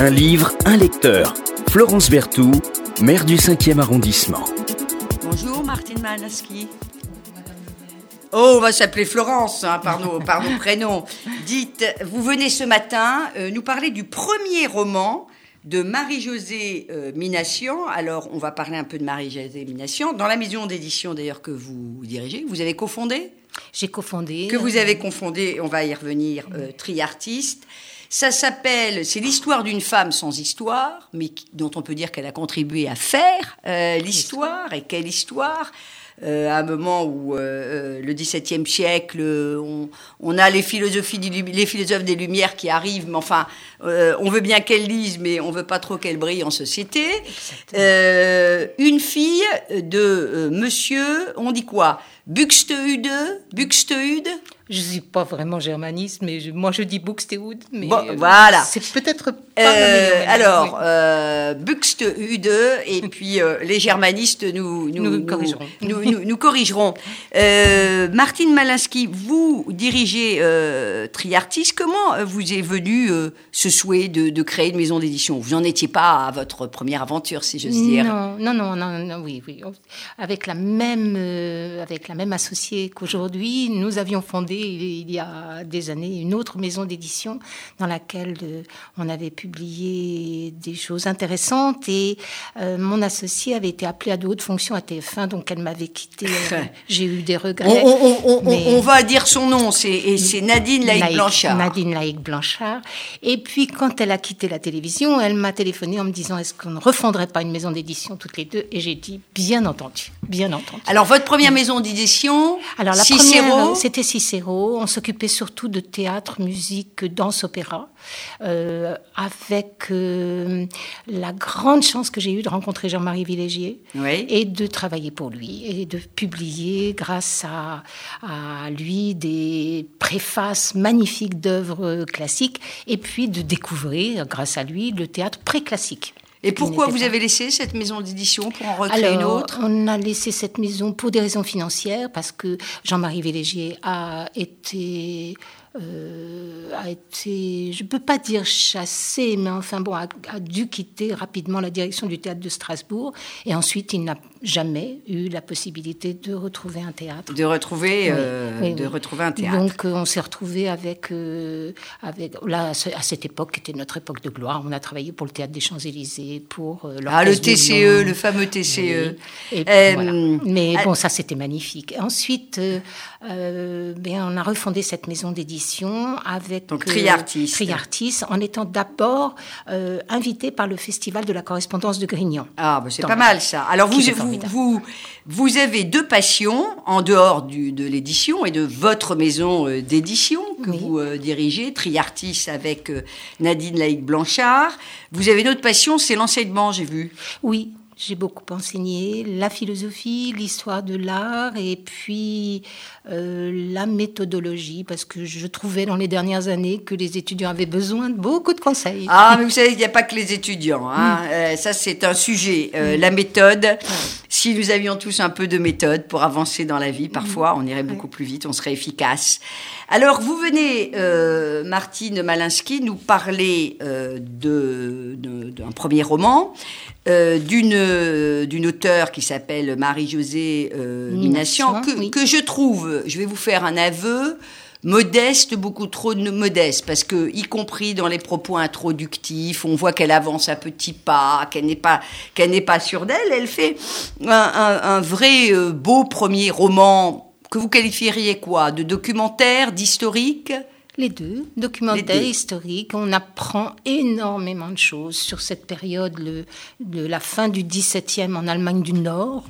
Un livre, un lecteur. Florence Berthoud, maire du 5e arrondissement. Bonjour Martine Malaski. Oh, on va s'appeler Florence hein, par, nos, par nos prénoms. Dites, vous venez ce matin euh, nous parler du premier roman de Marie-Josée euh, Minassian. Alors, on va parler un peu de Marie-Josée Minassian. Dans la maison d'édition, d'ailleurs, que vous dirigez, vous avez cofondé? J'ai cofondé. Que vous avez confondé, on va y revenir, euh, Triartiste. Ça s'appelle, c'est l'histoire d'une femme sans histoire, mais dont on peut dire qu'elle a contribué à faire euh, l'histoire. Et quelle histoire? Euh, à un moment où euh, euh, le XVIIe siècle, on, on a les, philosophies du- les philosophes des Lumières qui arrivent, mais enfin, euh, on veut bien qu'elle lise, mais on veut pas trop qu'elle brille en société. Euh, une fille de Monsieur, on dit quoi? Buxtehude Buxtehude? Je suis pas vraiment germaniste, mais je- moi je dis Buxtehude. Mais Bon, euh, voilà. C'est peut-être pas Euh, alors, Oui. euh, Buxtehude, et puis les germanistes nous, nous, Nous corrigerons. Nous, nous- nous corrigerons. Martine Malinski, vous dirigez Triartis. Comment vous est venu ce souhait de, de créer une maison d'édition? Vous n'en étiez pas à votre première aventure, si j'ose dire. Non, non, non, non, non, oui, oui. Avec la même, avec la même associée qu'aujourd'hui, nous avions fondé il y a des années une autre maison d'édition dans laquelle euh, on avait publié des choses intéressantes et euh, mon associée avait été appelée à de hautes fonctions à TF1, donc elle m'avait quittée. Euh, J'ai eu des regrets. on- on- on- mais- on va dire son nom, c'est, Nadine Laïc Laïc- Blanchard. Nadine Laïc Blanchard. Et puis, quand elle a quitté la télévision, elle m'a téléphoné en me disant est-ce qu'on ne refondrait pas une maison d'édition toutes les deux? Et j'ai dit bien entendu, bien entendu. Alors, votre première maison d'édition, Alors la première, c'était Cicéro. On s'occupait surtout de théâtre, musique, danse, opéra, euh, avec euh, la grande chance que j'ai eue de rencontrer Jean-Marie Villégier Oui. et de travailler pour lui et de publier grâce à, à lui des préfaces magnifiques d'œuvres classiques et puis de découvrir grâce à lui le théâtre pré-classique. Et pourquoi vous pas- avez laissé cette maison d'édition pour en recréer alors, une autre? on a laissé cette maison pour des raisons financières, parce que Jean-Marie Vélégier a été, euh, a été, je ne peux pas dire chassé, mais enfin bon, a, a dû quitter rapidement la direction du théâtre de Strasbourg, et ensuite il n'a jamais eu la possibilité de retrouver un théâtre. De retrouver, Oui, euh, oui, de oui. retrouver un théâtre. Donc euh, on s'est retrouvé avec, euh, avec là à ce- à cette époque qui était notre époque de gloire. On a travaillé pour le théâtre des Champs Pour euh, ah, le TCE, Lyon. le fameux TCE. Oui. Et Euh, voilà. Mais ah- bon, ça c'était magnifique. Ensuite, euh, ben, on a refondé cette maison d'édition avec Donc, Triartis. Triartis, en étant d'abord invité par le Festival de la correspondance de Grignan. Ah, bah, c'est pas mal ça. Alors vous, vous, vous, vous avez deux passions en dehors du, de l'édition et de votre maison d'édition que Oui. vous euh, dirigez, Triartis avec euh, Nadine Laïc Blanchard. Vous avez une autre passion, c'est l'enseignement, j'ai vu. Oui, j'ai beaucoup enseigné la philosophie, l'histoire de l'art et puis euh, la méthodologie parce que je trouvais dans les dernières années que les étudiants avaient besoin de beaucoup de conseils. Ah, mais vous savez, il n'y a pas que les étudiants. Hein. Euh, ça, c'est un sujet. Euh, La méthode, si nous avions tous un peu de méthode pour avancer dans la vie, parfois, on irait beaucoup plus vite, on serait efficace. Alors, vous venez, Martine Malinsky, nous parler de- d'un premier roman. euh, d'une d'une auteure qui s'appelle Marie-Josée euh, oui. que je trouve, je vais vous faire un aveu, modeste, beaucoup trop de- modeste, parce que, y compris dans les propos introductifs, on voit qu'elle avance à petits pas, qu'elle n'est pas, pas sûre d'elle. Elle fait un vrai euh, beau premier roman que vous qualifieriez quoi? De documentaire, d'historique? Les deux, documentaire, Les deux. historique. On apprend énormément de choses sur cette période, le, de la fin du XVIIe en Allemagne du Nord.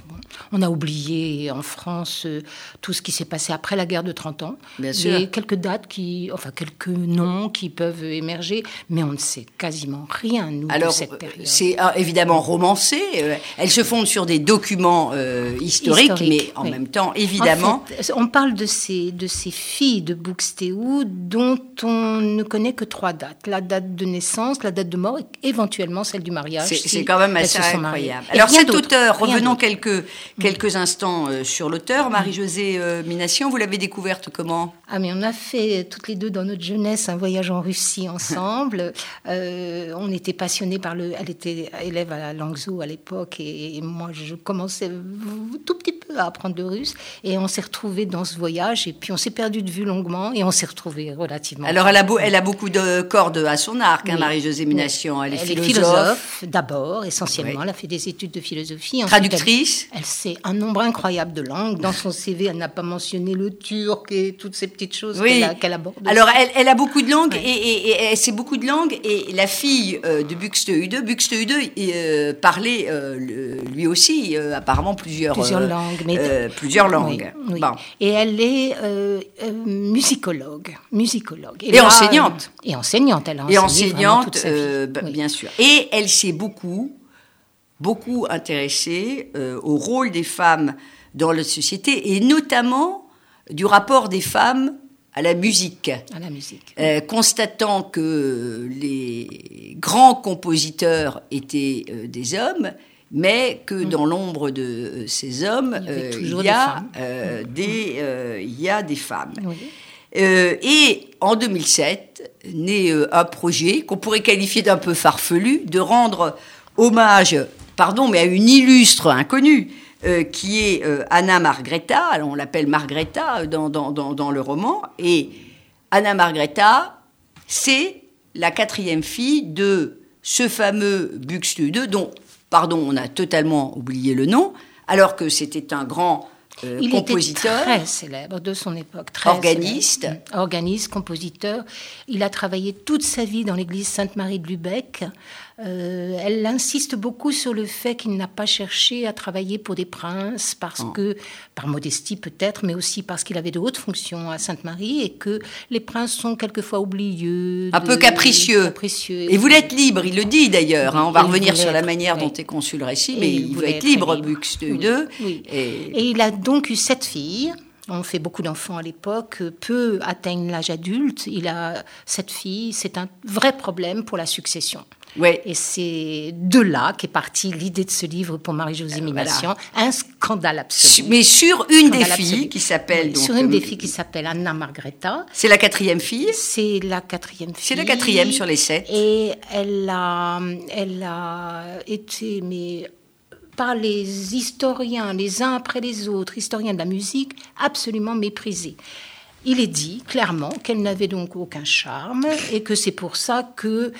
On a oublié en France euh, tout ce qui s'est passé après la guerre de 30 ans. Bien Il y a sûr. quelques dates qui, enfin quelques noms qui peuvent émerger, mais on ne sait quasiment rien nous Alors, de cette période. c'est euh, évidemment romancé. euh, elle se fonde sur des documents euh, historiques, Historique, mais en oui. même temps, évidemment, En fait, on parle de ces, de ces filles de Buxtehude dont on ne connaît que trois dates. La date de naissance, la date de mort et éventuellement celle du mariage. C'est si quand même assez incroyable. Et Alors cet auteur, revenons d'autre. quelques, quelques instants euh, sur l'auteur. Marie-Josée euh, Minassian, vous l'avez découverte comment? Ah, mais on a fait toutes les deux dans notre jeunesse un voyage en Russie ensemble. Euh, on était passionnés par le. Elle était élève à Langzhou à l'époque et, moi je commençais tout petit peu à apprendre le russe et on s'est retrouvés dans ce voyage et puis on s'est perdu de vue longuement et on s'est retrouvés relativement. Alors elle a, beau, elle a beaucoup de cordes à son arc, hein, Marie-Josée Minassian. Elle, est philosophe. d'abord, essentiellement. Elle a fait des études de philosophie. Traductrice. Elle, sait un nombre incroyable de langues. Dans son CV, elle n'a pas mentionné le turc et toutes ces petites choses qu'elle aborde. Alors elle, a beaucoup de langues et, et, elle sait beaucoup de langues et la fille euh, de Buxtehude, Buxtehude euh, parlait euh, lui aussi apparemment plusieurs, plusieurs langues. Mais plusieurs langues. Et elle est musicologue, musicologue. Et, enseignante. et enseignante, elle a Et enseignante, bien sûr. Et elle s'est beaucoup, beaucoup intéressée au rôle des femmes dans la société et notamment du rapport des femmes à la musique. À la musique. Euh, constatant que les grands compositeurs étaient euh, des hommes, mais que mm. dans l'ombre de euh, ces hommes, il y, a, des, il y a des femmes. Et en 2007, naît un projet qu'on pourrait qualifier d'un peu farfelu, de rendre hommage, pardon, mais à une illustre inconnue, euh, qui est euh, Anna Margreta, alors on l'appelle Margreta euh, dans, dans, dans, le roman, et Anna Margreta, c'est la quatrième fille de ce fameux Buxtehude, dont, pardon, on a totalement oublié le nom, alors que c'était un grand il compositeur. Était très célèbre de son époque. Très organiste. Organiste, compositeur. Il a travaillé toute sa vie dans l'église Sainte-Marie de Lubeck. Euh, elle insiste beaucoup sur le fait qu'il n'a pas cherché à travailler pour des princes, parce oh. que, par modestie peut-être, mais aussi parce qu'il avait de hautes fonctions à Sainte-Marie et que les princes sont quelquefois oublieux. Un peu capricieux. Et vous l'êtes libre, il le dit d'ailleurs. Hein. on va revenir sur la manière dont est conçu le récit, mais il, veut être libre, Buxtehude. Et... et il a donc eu sept filles. On fait beaucoup d'enfants à l'époque, peu atteignent l'âge adulte. Il a sept filles, c'est un vrai problème pour la succession. Ouais. Et c'est de là qu'est partie l'idée de ce livre pour Marie-Josée Minassian. Un scandale absolu. Mais sur une des filles qui s'appelle. sur une des filles qui s'appelle Anna Margreta. C'est la quatrième fille C'est la quatrième fille. C'est la quatrième sur les sept. Et elle a, elle a été, mais par les historiens, les uns après les autres, historiens de la musique, absolument méprisée. Il est dit clairement qu'elle n'avait donc aucun charme et que c'est pour ça que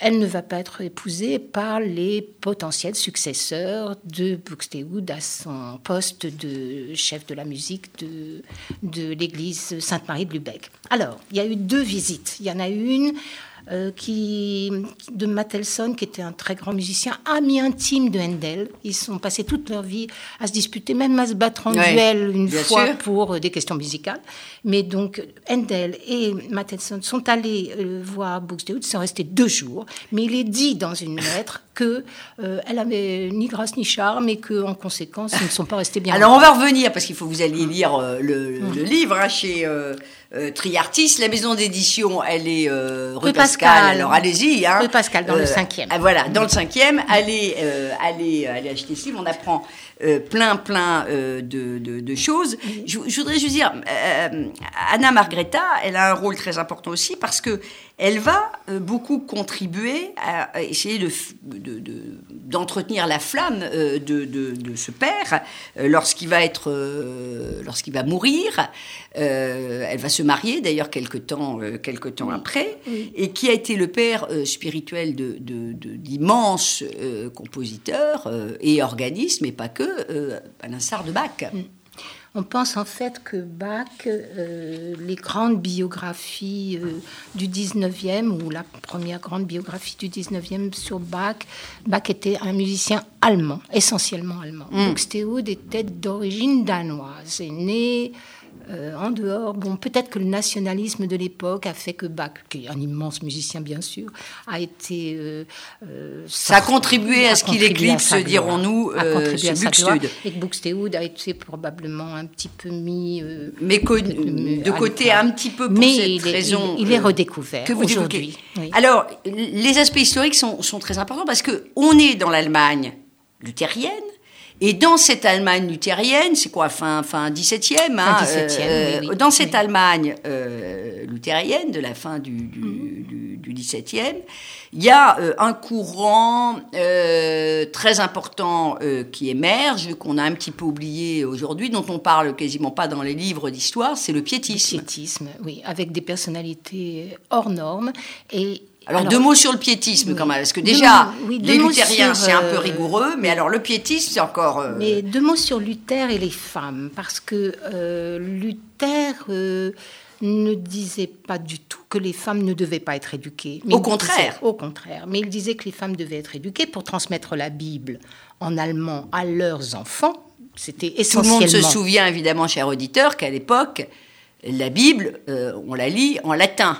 elle ne va pas être épousée par les potentiels successeurs de Buxtehude à son poste de chef de la musique de, de l'église Sainte-Marie de Lubeck. Alors, il y a eu deux visites. Il y en a une euh, qui, de Mattelson, qui était un très grand musicien, ami intime de Handel. Ils sont passés toute leur vie à se disputer, même à se battre en duel une fois pour euh, des questions musicales. Mais donc, Handel et Mattelson sont allés euh, voir Buxtehude, ils sont restés deux jours. Mais il est dit dans une lettre que elle avait ni grâce ni charme et que, en conséquence, ils ne sont pas restés bien. Alors, on va revenir parce qu'il faut que vous alliez lire le, le, livre hein, chez euh, Triartis. La maison d'édition, elle est euh, rue, Pascal. Alors allez-y. Hein. Rue Pascal, dans le euh, cinquième. Ah, voilà, dans le cinquième. Allez, allez, allez acheter ce livre. On apprend plein, plein de, de, choses. Je, je, voudrais juste dire, Anna Margreta, elle a un rôle très important aussi parce que elle va euh, beaucoup contribuer à essayer d'entretenir de, la flamme euh, de, ce père euh, lorsqu'il va être, lorsqu'il va mourir. elle va se marier d'ailleurs quelque temps, quelque temps après, et qui a été le père spirituel d'immenses compositeurs et organismes, mais pas que, à l'instar de Bach. Mm. On pense en fait que Bach, euh, les grandes biographies euh, du 19e, ou la première grande biographie du 19e sur Bach, Bach était un musicien allemand, essentiellement allemand. Mm. Donc Stéode était d'origine danoise, est né euh, en dehors, bon, peut-être que le nationalisme de l'époque a fait que Bach, qui est un immense musicien bien sûr, a été. Euh, euh, ça a contribué à ce qu'il éclipse, dirons-nous, euh, Buxtehude. Et que Buxtehude a été probablement un petit peu mis. mais de côté un petit peu pour cette raison. Il, est redécouvert aujourd'hui. Alors, les aspects historiques sont, sont très importants parce qu'on est dans l'Allemagne luthérienne Et dans cette Allemagne luthérienne, c'est quoi, fin, fin 17e, hein, Fin 17e, euh, oui, oui. Dans cette Oui. Allemagne euh, luthérienne de la fin du, du, du, du 17e, il y a euh, un courant très important qui émerge, qu'on a un petit peu oublié aujourd'hui, dont on parle quasiment pas dans les livres d'histoire, c'est le piétisme. Piétisme, oui, avec des personnalités hors normes. Et Alors, deux mots sur le piétisme quand même, parce que déjà, mots- oui, les luthériens, c'est un peu euh, rigoureux, mais alors le piétisme, c'est encore... euh, Mais deux mots sur Luther et les femmes, parce que euh, Luther euh, ne disait pas du tout que les femmes ne devaient pas être éduquées. Mais Au contraire. disait- au contraire. Mais il disait que les femmes devaient être éduquées pour transmettre la Bible en allemand à leurs enfants. C'était Tout le essentiellement. monde se souvient évidemment, cher auditeur, qu'à l'époque, la Bible, euh, on la lit en latin.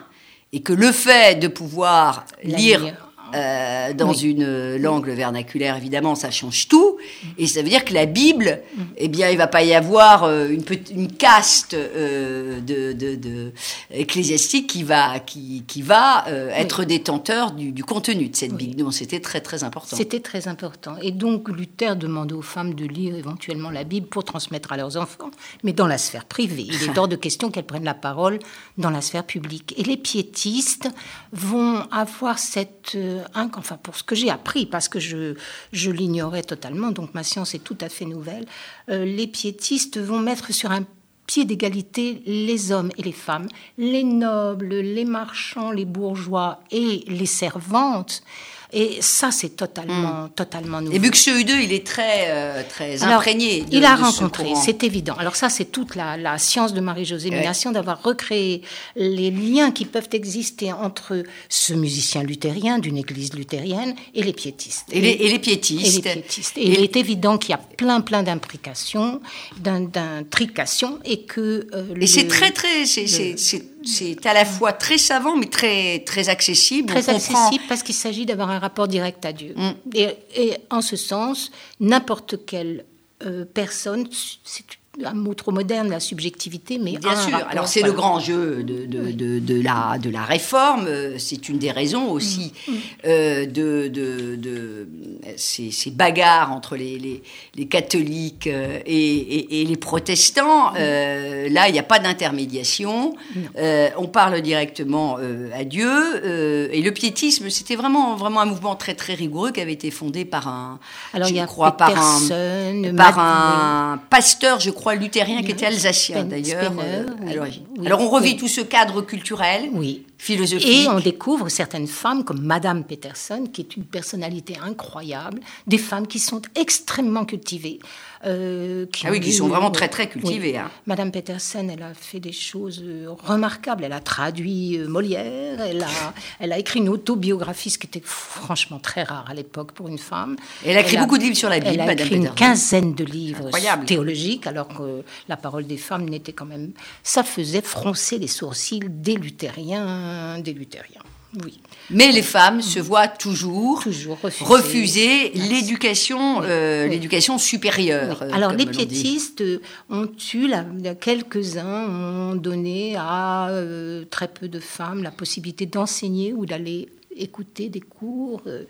Et que le fait de pouvoir lire. Euh, dans Oui. une euh, langue vernaculaire, évidemment, ça change tout. Et ça veut dire que la Bible, Mm. eh bien, il va pas y avoir euh, une, caste euh, de, de- de- ecclésiastique qui va, qui, qui va être détenteur du, du contenu de cette Oui. Bible. Donc, c'était très, très important. C'était très important. Et donc Luther demandait aux femmes de lire éventuellement la Bible pour transmettre à leurs enfants, mais dans la sphère privée. Il est hors de question qu'elles prennent la parole dans la sphère publique. Et les piétistes vont avoir cette... inc- enfin, pour ce que j'ai appris, parce que je, je l'ignorais totalement, donc ma science est tout à fait nouvelle, euh, les piétistes vont mettre sur un pied d'égalité les hommes et les femmes, les nobles, les marchands, les bourgeois et les servantes. Et ça, c'est totalement, totalement nouveau. Et Buxtehude, il est très, euh, très Alors, imprégné. de- il a de rencontré, c'est évident. Alors ça, c'est toute la, la science de Marie-Josée Minassian d'avoir recréé les liens qui peuvent exister entre ce musicien luthérien d'une église luthérienne et les piétistes. Et les, et les Et les piétistes. piétistes. Et il est évident qu'il y a plein, plein d'implications, d'in- d'intrications, et que... euh, Et c'est très, très, c'est, c'est, à la fois très savant, mais très, très accessible. très On comprend- accessible parce qu'il s'agit d'avoir un rapport direct à Dieu. Mm. Et, et en ce sens, n'importe quelle euh, personne, c'est un mot trop moderne, la subjectivité, mais Bien sûr. rapport, Alors c'est le grand jeu de, de, de, de la, de la réforme. C'est une des raisons aussi Mm. euh, de, de, de ces, ces bagarres entre les, les, les catholiques euh, et, et, et les protestants. Mm. Euh, là, il n'y a pas d'intermédiation. Euh, on parle directement à Dieu. Et le piétisme, c'était vraiment, vraiment un mouvement très très rigoureux qui avait été fondé par un, Alors je y a crois, par un, par un pasteur, je crois, luthérien qui était alsacien d'ailleurs euh, à oui. l'origine. Oui. Alors on revit Oui. tout ce cadre culturel, Oui. philosophique. Et on découvre certaines femmes comme Madame Peterson, qui est une personnalité incroyable, des femmes qui sont extrêmement cultivées. Euh, Ah oui, qui sont vraiment très, très cultivées, Oui. hein. Madame Peterson, elle a fait des choses euh, remarquables. Elle a traduit euh, Molière, elle a, elle a écrit une autobiographie, ce qui était franchement très rare à l'époque pour une femme. Elle a écrit beaucoup de livres sur la Bible, Elle a Madame écrit une quinzaine de livres Incroyable. théologiques, alors que la parole des femmes n'était quand même... Ça faisait froncer les sourcils des luthériens, des luthériens. Oui. Mais les femmes se voient toujours, Toujours refuser. l'éducation, euh, l'éducation supérieure. Oui. euh, Alors comme les piétistes euh, ont eu, quelques-uns ont donné à euh, très peu de femmes la possibilité d'enseigner ou d'aller écouter des cours, euh,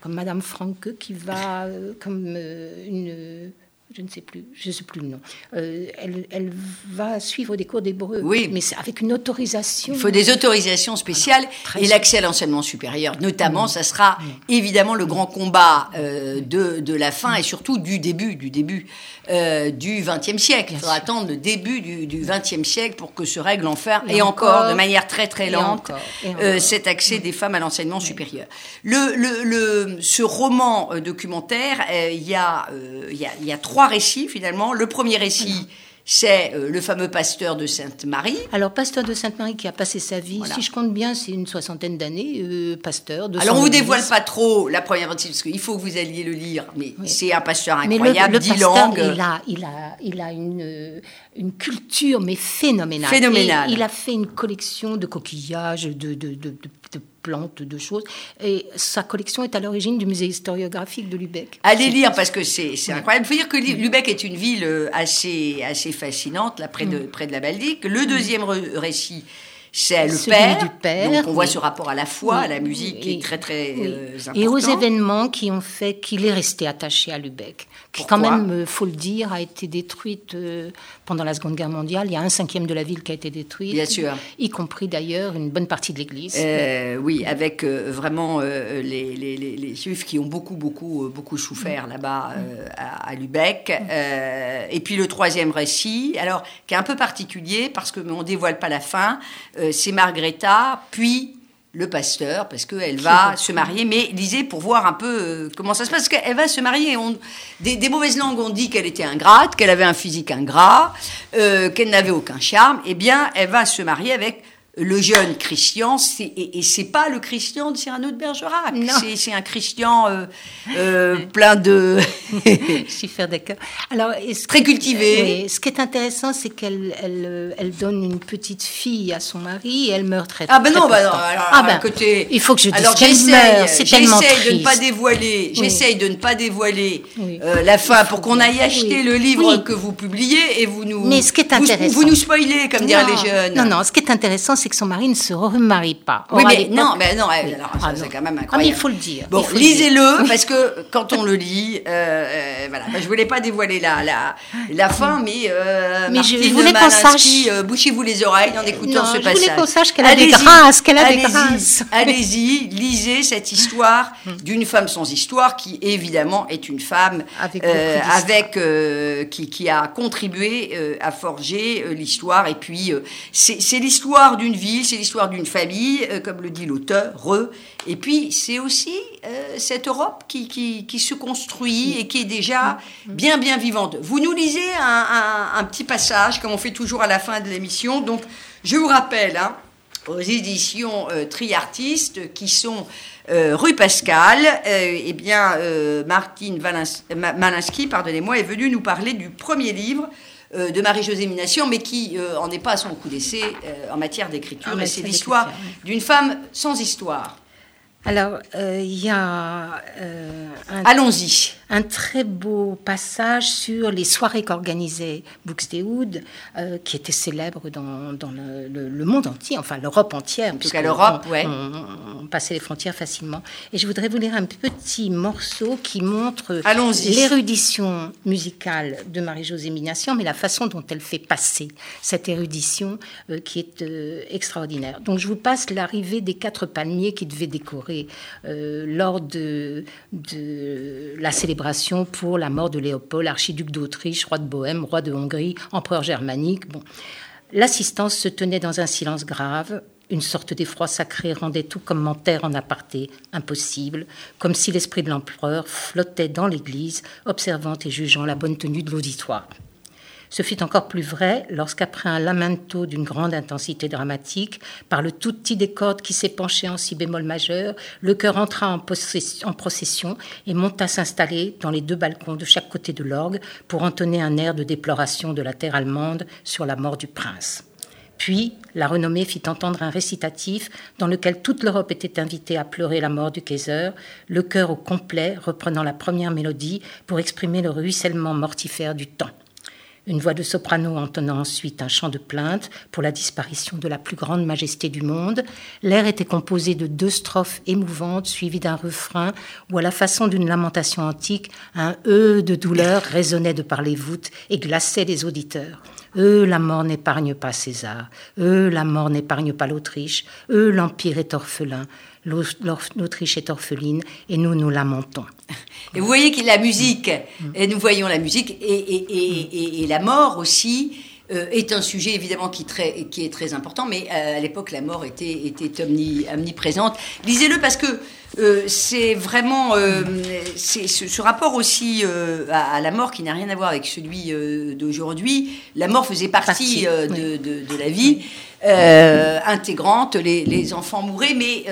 comme Madame Franke qui va, euh, comme euh, une... Je ne sais plus, je ne sais plus le nom. Euh, elle, elle va suivre des cours d'hébreu, Oui. mais avec une autorisation. Il faut des autorisations spéciales et l'accès à l'enseignement supérieur, notamment, ça sera évidemment le grand combat euh, de, de la fin et surtout du début, du début euh, du XXe siècle. Il faudra attendre le début du XXe siècle pour que se règle enfin Et et, encore, encore, de manière très très et lente encore, et encore. cet accès des femmes à l'enseignement supérieur. Le, le, le- ce roman documentaire, il y, a, il y, a, il y a trois récits finalement. Le premier récit, c'est euh, le fameux pasteur de Sainte-Marie. Alors, pasteur de Sainte-Marie qui a passé sa vie, Voilà. si je compte bien, c'est une soixantaine d'années, euh, pasteur de Alors, on vous dévoile pas trop la première partie, parce qu'il faut que vous alliez le lire, mais Oui. c'est un pasteur Mais le, incroyable, le dix pasteur, langues. il a, il a, il a une, euh, une culture, mais phénoménale. Phénoménale. Et il a fait une collection de coquillages, de, de- de plantes, de choses. Et sa collection est à l'origine du musée historiographique de Lubeck. Allez lire parce que c'est c'est incroyable. Il faut dire que Lu- Lubeck est une ville euh, assez, assez fascinante, là, près, de, près de la Baltique. Le deuxième re- récit, c'est le père. du père, donc on voit oui. ce rapport à la foi, à la musique qui Et- est très très oui. euh, important. Et aux événements qui ont fait qu'il est resté attaché à Lubeck, qui Pourquoi quand même, euh, faut le dire, a été détruite euh, pendant la Seconde Guerre mondiale. Il y a un cinquième de la ville qui a été détruite, Bien sûr. y compris d'ailleurs une bonne partie de l'église. Euh, oui, avec euh, vraiment les, les- les- les juifs qui ont beaucoup, beaucoup, beaucoup souffert là-bas à, à Lubeck. Euh, et puis le troisième récit, alors qui est un peu particulier parce que on dévoile pas la fin, euh, c'est Margretha, puis le pasteur, parce qu'elle va se marier. Mais lisez pour voir un peu euh, comment ça se passe, parce qu'elle va se marier. On, des, des mauvaises langues ont dit qu'elle était ingrate, qu'elle avait un physique ingrat, euh, qu'elle n'avait aucun charme. Eh bien, elle va se marier avec le jeune Christian, c'est- et, et c'est pas le Christian de Cyrano de Bergerac, Non. c'est c'est un Christian euh, euh, plein de... Schiffer Decker. Alors, et ce Très cultivé. oui, ce qui est intéressant, c'est qu'elle elle, euh, elle donne une petite fille à son mari et elle meurt très Ah ben très non, bah non, alors, Ah ben, écoutez, il faut que je dise alors qu'elle j'essaye, meurt, c'est tellement de ne pas dévoiler, Oui. j'essaye de ne pas dévoiler Oui. euh, la fin pour qu'on aille acheter Oui. le livre que vous publiez et vous nous, Mais ce qui est intéressant- vous, nous spoilez comme Non, les jeunes. Non, non, ce qui est intéressant, c'est que son mari ne se remarie pas. Oui, Or, mais non, mais non, Oui. alors, Ah, non. c'est quand même Ah, mais incroyable. il faut le dire. Bon, lisez-le, parce que quand on le lit, euh, euh, voilà, bah, je voulais pas dévoiler la, la, la fin, mais, euh, Mais je Martine voulais qu'on sache- euh, bouchez-vous les oreilles en écoutant Non, ce je passage. voulais qu'on sache qu'elle a des Allez-y, grâces, qu'elle a des grâces. Allez-y, lisez cette histoire d'une femme sans histoire, qui évidemment est une femme Avec euh, avec euh, qui, qui a contribué euh, à forger l'histoire. Et puis, c'est l'histoire d'une ville, c'est l'histoire d'une famille, euh, comme le dit l'auteur. Et puis, c'est aussi euh, cette Europe qui, se construit et qui est déjà bien, bien vivante. Vous nous lisez un, petit passage, comme on fait toujours à la fin de l'émission. Donc, je vous rappelle, hein, aux éditions euh, Triartistes qui sont euh, rue Pascal, euh, eh bien, Martine Malinsky, pardonnez-moi, est venue nous parler du premier livre de Marie-Josée Minassian, mais qui euh, en est pas à son coup d'essai euh, en matière d'écriture. Et c'est l'histoire d'une femme sans histoire. Alors, euh, il y a euh, un, Allons-y. Un très beau passage sur les soirées qu'organisait Buxtehude, euh, qui était célèbre dans, dans le, le- le monde entier, enfin l'Europe entière. En tout cas, l'Europe, ouais. On, on passait les frontières facilement. Et je voudrais vous lire un petit morceau qui montre l'érudition musicale de Marie-Josée Minassian, mais la façon dont elle fait passer cette érudition euh, qui est euh, extraordinaire. Donc je vous passe l'arrivée des quatre palmiers qui devaient décorer euh, lors de, de la célébration pour la mort de Léopold, archiduc d'Autriche, roi de Bohême, roi de Hongrie, empereur germanique. Bon. L'assistance se tenait dans un silence grave. Une sorte d'effroi sacré rendait tout commentaire en aparté impossible, comme si l'esprit de l'empereur flottait dans l'église, observant et jugeant la bonne tenue de l'auditoire. Ce fut encore plus vrai lorsqu'après un lamento d'une grande intensité dramatique, par le tout petit des cordes qui s'épanchait en si bémol majeur, le chœur entra en, en procession et monta s'installer dans les deux balcons de chaque côté de l'orgue pour entonner un air de déploration de la terre allemande sur la mort du prince. Puis, la renommée fit entendre un récitatif dans lequel toute l'Europe était invitée à pleurer la mort du Kaiser, le chœur au complet reprenant la première mélodie pour exprimer le ruissellement mortifère du temps. Une voix de soprano entonnant ensuite un chant de plainte pour la disparition de la plus grande majesté du monde. L'air était composé de deux strophes émouvantes suivies d'un refrain où, à la façon d'une lamentation antique, un E de douleur résonnait de par les voûtes et glaçait les auditeurs. Eux, la mort n'épargne pas César. Eux, la mort n'épargne pas l'Autriche. Eux, l'Empire est orphelin. L'Au- L'Autriche est orpheline et nous nous lamentons. Et vous voyez que la musique, et nous voyons la musique, et la mort aussi, euh, est un sujet évidemment qui, très- qui est très important, mais euh, à l'époque la mort était, était omni- omniprésente. Lisez-le parce que euh, c'est vraiment c'est ce, ce rapport aussi à, à la mort qui n'a rien à voir avec celui d'aujourd'hui. La mort faisait partie, Partie, oui. de, de- de la vie intégrante. Les, les enfants mouraient, mais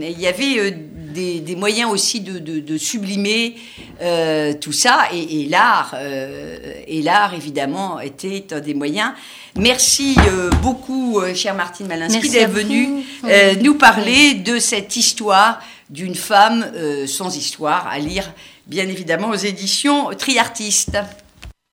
il y avait des, des moyens aussi de, de- de sublimer euh, tout ça. Et, et l'art, euh, et l'art évidemment était un des moyens. Merci euh, beaucoup, chère Martine Malinsky, d'être venue nous parler de cette histoire d'une femme sans histoire à lire, bien évidemment, aux éditions Triartistes.